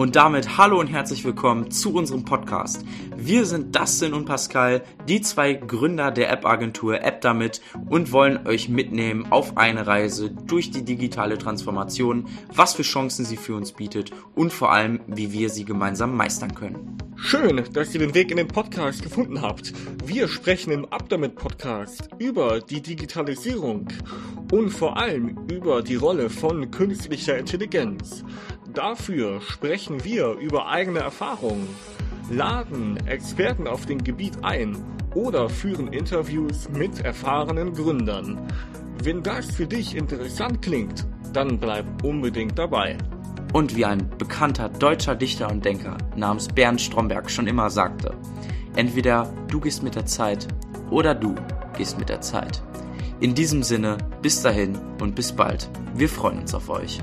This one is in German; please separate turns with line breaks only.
Und damit hallo und herzlich willkommen zu unserem Podcast. Wir sind Dustin und Pascal, die zwei Gründer der App-Agentur AppDamit und wollen euch mitnehmen auf eine Reise durch die digitale Transformation, was für Chancen sie für uns bietet und vor allem, wie wir sie gemeinsam meistern können.
Schön, dass ihr den Weg in den Podcast gefunden habt. Wir sprechen im AppDamit Podcast über die Digitalisierung und vor allem über die Rolle von künstlicher Intelligenz. Dafür sprechen wir über eigene Erfahrungen, laden Experten auf dem Gebiet ein oder führen Interviews mit erfahrenen Gründern. Wenn das für dich interessant klingt, dann bleib unbedingt dabei.
Und wie ein bekannter deutscher Dichter und Denker namens Bernd Stromberg schon immer sagte, entweder du gehst mit der Zeit oder du gehst mit der Zeit. In diesem Sinne, bis dahin und bis bald. Wir freuen uns auf euch.